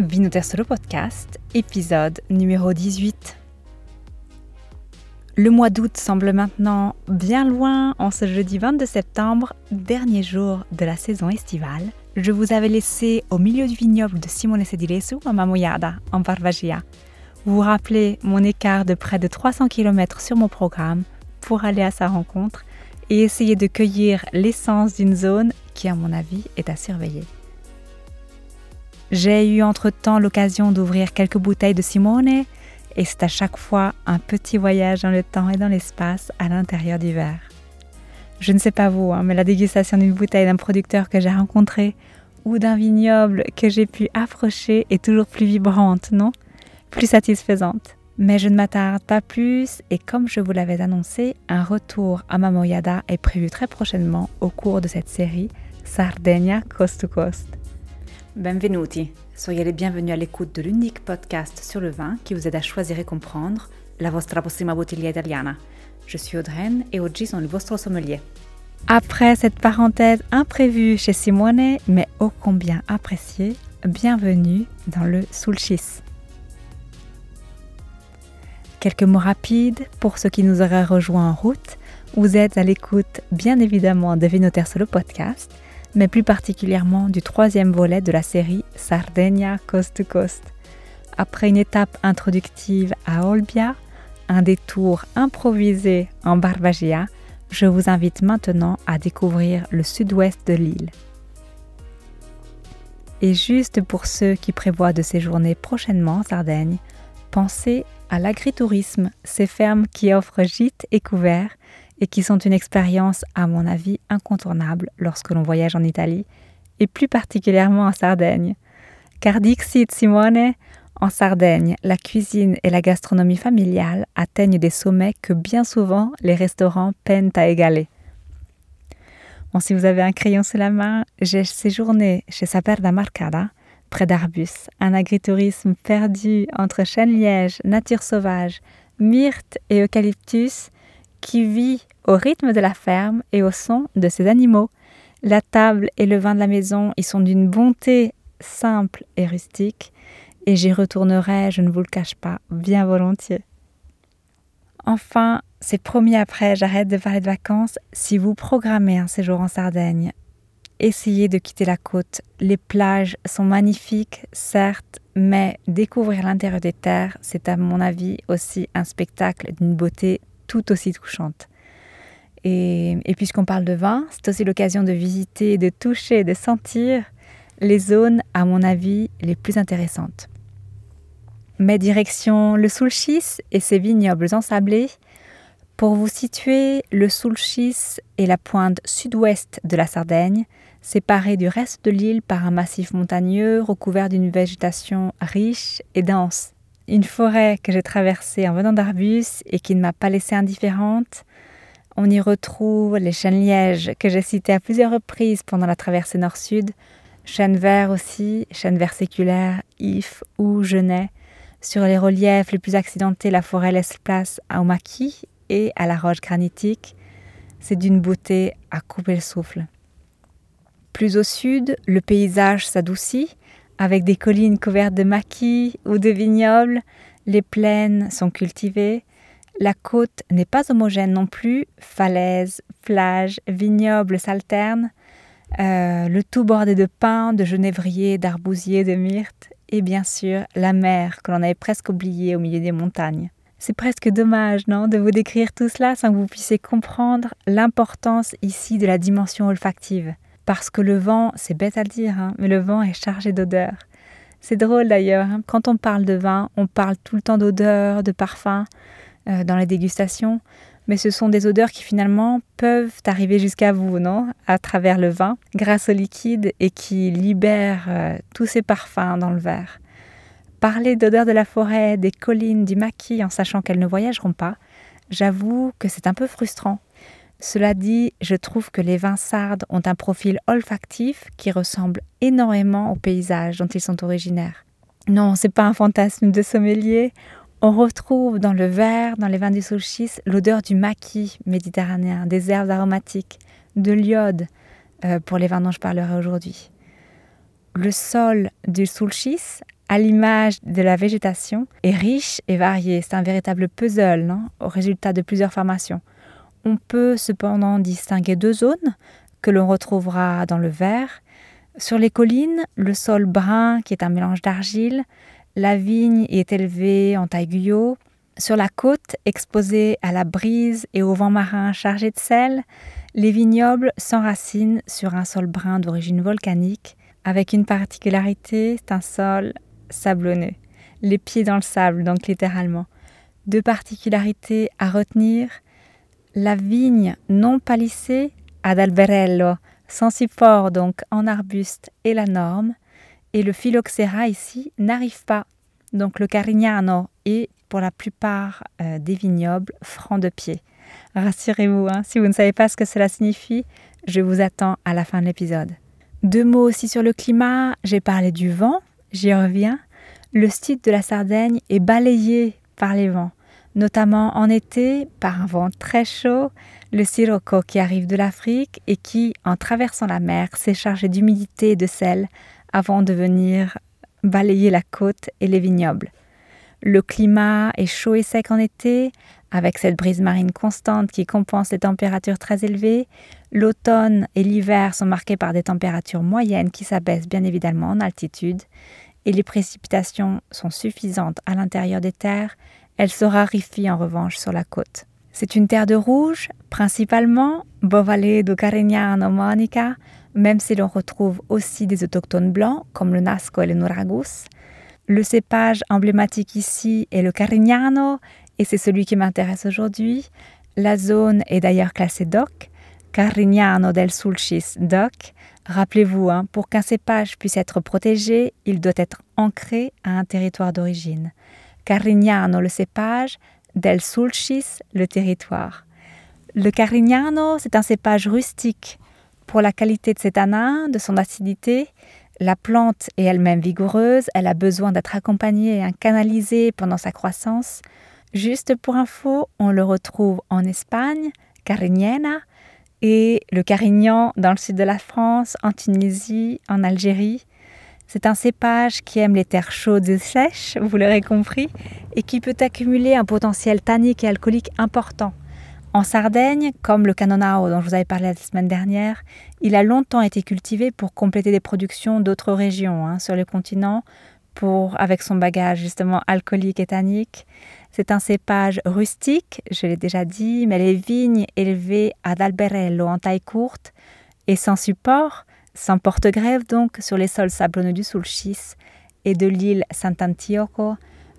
Vinoter Solo Podcast, épisode numéro 18. Le mois d'août semble maintenant bien loin en ce jeudi 22 septembre, dernier jour de la saison estivale. Je vous avais laissé au milieu du vignoble de Simone Sedilesu à Mamoyada, en Barbagia. Vous vous rappelez mon écart de près de 300 km sur mon programme pour aller à sa rencontre et essayer de cueillir l'essence d'une zone qui, à mon avis, est à surveiller. J'ai eu entre-temps l'occasion d'ouvrir quelques bouteilles de Simone et c'est à chaque fois un petit voyage dans le temps et dans l'espace à l'intérieur du verre. Je ne sais pas vous, hein, mais la dégustation d'une bouteille d'un producteur que j'ai rencontré ou d'un vignoble que j'ai pu approcher est toujours plus vibrante, non? Plus satisfaisante. Mais je ne m'attarde pas plus et comme je vous l'avais annoncé, un retour à Mamoyada est prévu très prochainement au cours de cette série Sardegna Coast to Coast. Benvenuti, soyez les bienvenus à l'écoute de l'unique podcast sur le vin qui vous aide à choisir et comprendre la vostra prossima bottiglia italiana. Je suis Audreyne et oggi sono il vostro sommelier. Après cette parenthèse imprévue chez Simone, mais ô combien appréciée, bienvenue dans le Sulcis. Quelques mots rapides pour ceux qui nous auraient rejoints en route. Vous êtes à l'écoute, bien évidemment, de Vinoter Solo Podcast, mais plus particulièrement du troisième volet de la série Sardegna Coast to Coast. Après une étape introductive à Olbia, un détour improvisé en Barbagia, je vous invite maintenant à découvrir le sud-ouest de l'île. Et juste pour ceux qui prévoient de séjourner prochainement en Sardaigne, pensez à l'agritourisme, ces fermes qui offrent gîtes et couverts et qui sont une expérience, à mon avis, incontournable lorsque l'on voyage en Italie, et plus particulièrement en Sardaigne. Car dixit Simone, en Sardaigne, la cuisine et la gastronomie familiale atteignent des sommets que bien souvent les restaurants peinent à égaler. Bon, si vous avez un crayon sous la main, j'ai séjourné chez Saperda Marcada, près d'Arbus, un agritourisme perdu entre chêne-liège, nature sauvage, myrte et eucalyptus qui vit au rythme de la ferme et au son de ses animaux. La table et le vin de la maison y sont d'une bonté simple et rustique, et j'y retournerai, je ne vous le cache pas, bien volontiers. Enfin, c'est promis après, j'arrête de parler de vacances. Si vous programmez un séjour en Sardaigne, essayez de quitter la côte. Les plages sont magnifiques, certes, mais découvrir l'intérieur des terres, c'est à mon avis aussi un spectacle d'une beauté tout aussi touchante. Et, puisqu'on parle de vin, c'est aussi l'occasion de visiter, de toucher, de sentir les zones, à mon avis, les plus intéressantes. Mais direction le Soulchis et ses vignobles ensablés. Pour vous situer, le Soulchis est la pointe sud-ouest de la Sardaigne, séparée du reste de l'île par un massif montagneux recouvert d'une végétation riche et dense. Une forêt que j'ai traversée en venant d'Arbus et qui ne m'a pas laissée indifférente. On y retrouve les chênes lièges que j'ai cités à plusieurs reprises pendant la traversée nord-sud, chênes verts aussi, chênes verts séculaires, if ou genêts, sur les reliefs les plus accidentés, la forêt laisse place au maquis et à la roche granitique. C'est d'une beauté à couper le souffle. Plus au sud, le paysage s'adoucit avec des collines couvertes de maquis ou de vignobles. Les plaines sont cultivées. La côte n'est pas homogène non plus. Falaises, plages, vignobles s'alternent. Euh, le tout bordé de pins, de genévriers, d'arbousiers, de myrtes et bien sûr la mer que l'on avait presque oubliée au milieu des montagnes. C'est presque dommage, non, de vous décrire tout cela sans que vous puissiez comprendre l'importance ici de la dimension olfactive. Parce que le vent, c'est bête à dire, hein, mais le vent est chargé d'odeurs. C'est drôle d'ailleurs, hein, quand on parle de vin, on parle tout le temps d'odeurs, de parfums euh, dans les dégustations, mais ce sont des odeurs qui finalement peuvent arriver jusqu'à vous, non? À travers le vin, grâce au liquide et qui libèrent euh, tous ces parfums dans le verre. Parler d'odeurs de la forêt, des collines, du maquis en sachant qu'elles ne voyageront pas, j'avoue que c'est un peu frustrant. Cela dit, je trouve que les vins sardes ont un profil olfactif qui ressemble énormément au paysage dont ils sont originaires. Non, c'est pas un fantasme de sommelier. On retrouve dans le verre, dans les vins du Soulchis, l'odeur du maquis méditerranéen, des herbes aromatiques, de l'iode euh, pour les vins dont je parlerai aujourd'hui. Le sol du Soulchis à l'image de la végétation, est riche et varié. C'est un véritable puzzle au résultat de plusieurs formations. On peut cependant distinguer deux zones que l'on retrouvera dans le vert. Sur les collines, le sol brun qui est un mélange d'argile, la vigne est élevée en taille. Sur la côte, exposée à la brise et au vent marin chargé de sel, les vignobles s'enracinent sur un sol brun d'origine volcanique, avec une particularité, c'est un sol sablonneux, les pieds dans le sable, donc littéralement. Deux particularités à retenir, la vigne non palissée ad alberello, sans support donc en arbuste est la norme, et le phylloxéra ici n'arrive pas. Donc le carignano est pour la plupart euh, des vignobles francs de pied. Rassurez-vous, hein, si vous ne savez pas ce que cela signifie, je vous attends à la fin de l'épisode. Deux mots aussi sur le climat. J'ai parlé du vent, j'y reviens. Le sud de la Sardaigne est balayé par les vents, notamment en été par un vent très chaud, le sirocco qui arrive de l'Afrique et qui, en traversant la mer, s'est chargé d'humidité et de sel avant de venir balayer la côte et les vignobles. Le climat est chaud et sec en été, avec cette brise marine constante qui compense les températures très élevées. L'automne et l'hiver sont marqués par des températures moyennes qui s'abaissent bien évidemment en altitude, et les précipitations sont suffisantes à l'intérieur des terres, elles se raréfient en revanche sur la côte. C'est une terre de rouge, principalement Bovale do Carignano Monica, même si l'on retrouve aussi des autochtones blancs comme le Nasco et le Nuragus. Le cépage emblématique ici est le Carignano et c'est celui qui m'intéresse aujourd'hui. La zone est d'ailleurs classée DOC, Carignano del Sulcis DOC. Rappelez-vous, hein, pour qu'un cépage puisse être protégé, il doit être ancré à un territoire d'origine. Carignano, le cépage, del Sulcis, le territoire. Le Carignano, c'est un cépage rustique. Pour la qualité de ses tanins, de son acidité, la plante est elle-même vigoureuse, elle a besoin d'être accompagnée et canalisée pendant sa croissance. Juste pour info, on le retrouve en Espagne, Carignana, et le Carignan dans le sud de la France, en Tunisie, en Algérie. C'est un cépage qui aime les terres chaudes et sèches, vous l'aurez compris, et qui peut accumuler un potentiel tannique et alcoolique important. En Sardaigne, comme le Canonao dont je vous avais parlé la semaine dernière, il a longtemps été cultivé pour compléter des productions d'autres régions hein, sur le continent, pour, avec son bagage justement alcoolique et tannique. C'est un cépage rustique, je l'ai déjà dit, mais les vignes élevées à d'Alberello en taille courte et sans support, sans porte-grève donc, sur les sols sablonneux du Sulcis et de l'île Sant'Antioco,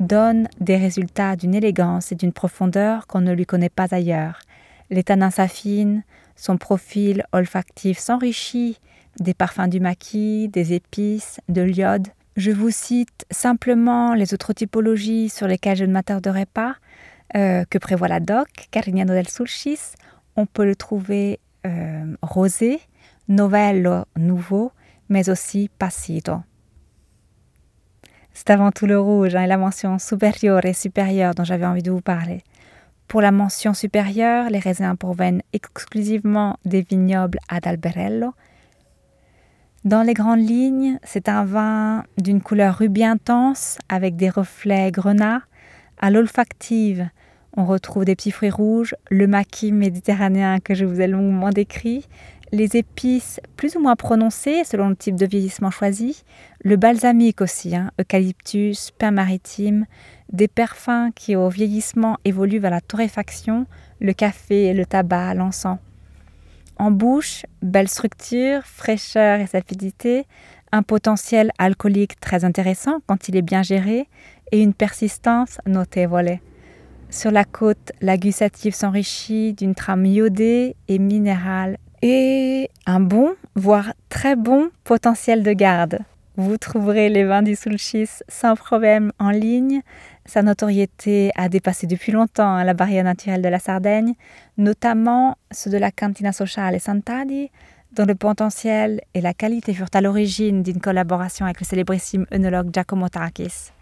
donne des résultats d'une élégance et d'une profondeur qu'on ne lui connaît pas ailleurs. Les tanins s'affinent, son profil olfactif s'enrichit des parfums du maquis, des épices, de l'iode. Je vous cite simplement les autres typologies sur lesquelles je ne m'attarderai pas, euh, que prévoit la DOC, Carignano del Sulcis. On peut le trouver euh, rosé, novello, nouveau, mais aussi passito. C'est avant tout le rouge hein, et la mention supérieure et supérieure dont j'avais envie de vous parler. Pour la mention supérieure, les raisins proviennent exclusivement des vignobles ad Alberello. Dans les grandes lignes, c'est un vin d'une couleur rubis intense avec des reflets grenats. À l'olfactive, on retrouve des petits fruits rouges, le maquis méditerranéen que je vous ai longuement décrit, les épices plus ou moins prononcées selon le type de vieillissement choisi, le balsamique aussi, hein, eucalyptus, pain maritime, des parfums qui au vieillissement évoluent vers la torréfaction, le café, le tabac, l'encens. En bouche, belle structure, fraîcheur et sapidité, un potentiel alcoolique très intéressant quand il est bien géré et une persistance notevole. Sur la côte, la gustative s'enrichit d'une trame iodée et minérale et un bon, voire très bon potentiel de garde. Vous trouverez les vins du Sulcis sans problème en ligne. Sa notoriété a dépassé depuis longtemps hein, la barrière naturelle de la Sardaigne, notamment ceux de la Cantina Sociale Sant'Adi, dont le potentiel et la qualité furent à l'origine d'une collaboration avec le célébrissime œnologue Giacomo Takis.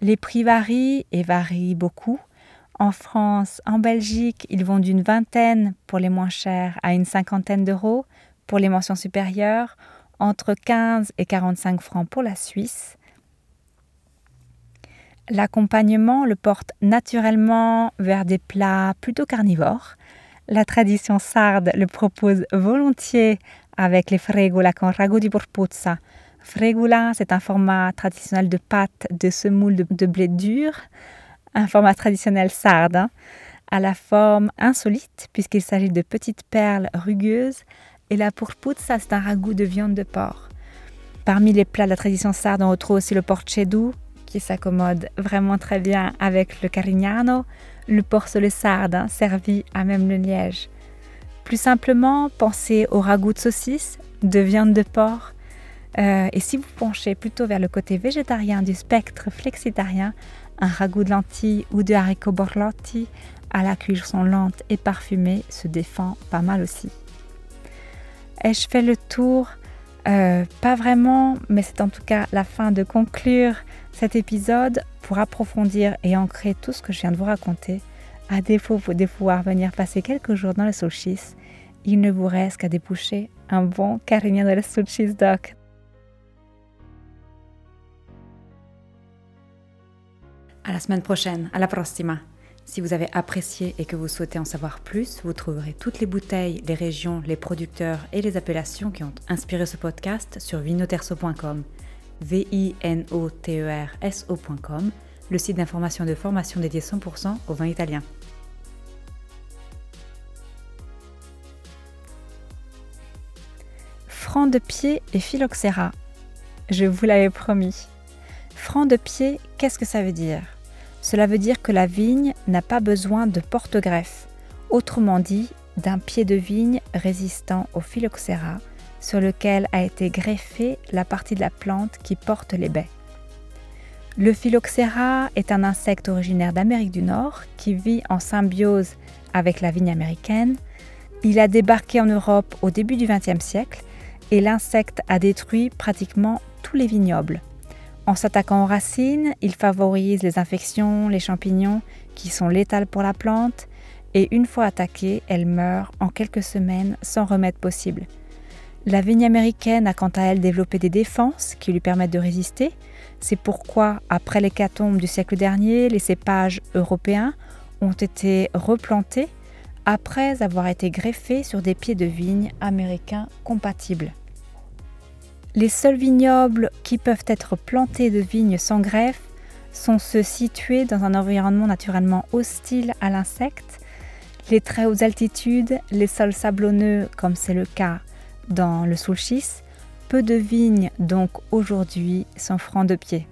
Les prix varient et varient beaucoup. En France, en Belgique, ils vont d'une vingtaine pour les moins chers à une cinquantaine d'euros pour les mentions supérieures, entre 15 et 45 francs pour la Suisse. L'accompagnement le porte naturellement vers des plats plutôt carnivores. La tradition sarde le propose volontiers avec les fregola con rago di porpuzza. Fregola, c'est un format traditionnel de pâte de semoule de, blé dur, un format traditionnel sarde, à la forme insolite puisqu'il s'agit de petites perles rugueuses et la porpuzza, c'est un ragoût de viande de porc. Parmi les plats de la tradition sarde, on retrouve aussi le porceddu, qui s'accommode vraiment très bien avec le carignano, le porcelet sarde, hein, servi à même le liège. Plus simplement, pensez au ragoût de saucisse, de viande de porc. Euh, et si vous penchez plutôt vers le côté végétarien du spectre flexitarien, un ragoût de lentilles ou de haricots borlotti à la cuisson lente et parfumée se défend pas mal aussi. Ai-je fait le tour euh, Pas vraiment, mais c'est en tout cas la fin de conclure cet épisode pour approfondir et ancrer tout ce que je viens de vous raconter. À défaut de pouvoir venir passer quelques jours dans le solstice, il ne vous reste qu'à déboucher un bon carignan de la solstice doc. À la semaine prochaine, à la prossima. Si vous avez apprécié et que vous souhaitez en savoir plus, vous trouverez toutes les bouteilles, les régions, les producteurs et les appellations qui ont inspiré ce podcast sur vinoterso.com, v i n o t e r s ocom le site d'information et de formation dédié 100% au vin italien. Franc de pied et phylloxéra. Je vous l'avais promis. Franc de pied, qu'est-ce que ça veut dire? Cela veut dire que la vigne n'a pas besoin de porte-greffe, autrement dit d'un pied de vigne résistant au phylloxéra sur lequel a été greffée la partie de la plante qui porte les baies. Le phylloxéra est un insecte originaire d'Amérique du Nord qui vit en symbiose avec la vigne américaine. Il a débarqué en Europe au début du XXe siècle et l'insecte a détruit pratiquement tous les vignobles. En s'attaquant aux racines, il favorise les infections, les champignons qui sont létales pour la plante et une fois attaquée, elle meurt en quelques semaines sans remède possible. La vigne américaine a quant à elle développé des défenses qui lui permettent de résister. C'est pourquoi, après l'hécatombe du siècle dernier, les cépages européens ont été replantés après avoir été greffés sur des pieds de vigne américains compatibles. Les seuls vignobles qui peuvent être plantés de vignes sans greffe sont ceux situés dans un environnement naturellement hostile à l'insecte, les très hautes altitudes, les sols sablonneux comme c'est le cas dans le Soulchis, peu de vignes donc aujourd'hui sont francs de pied.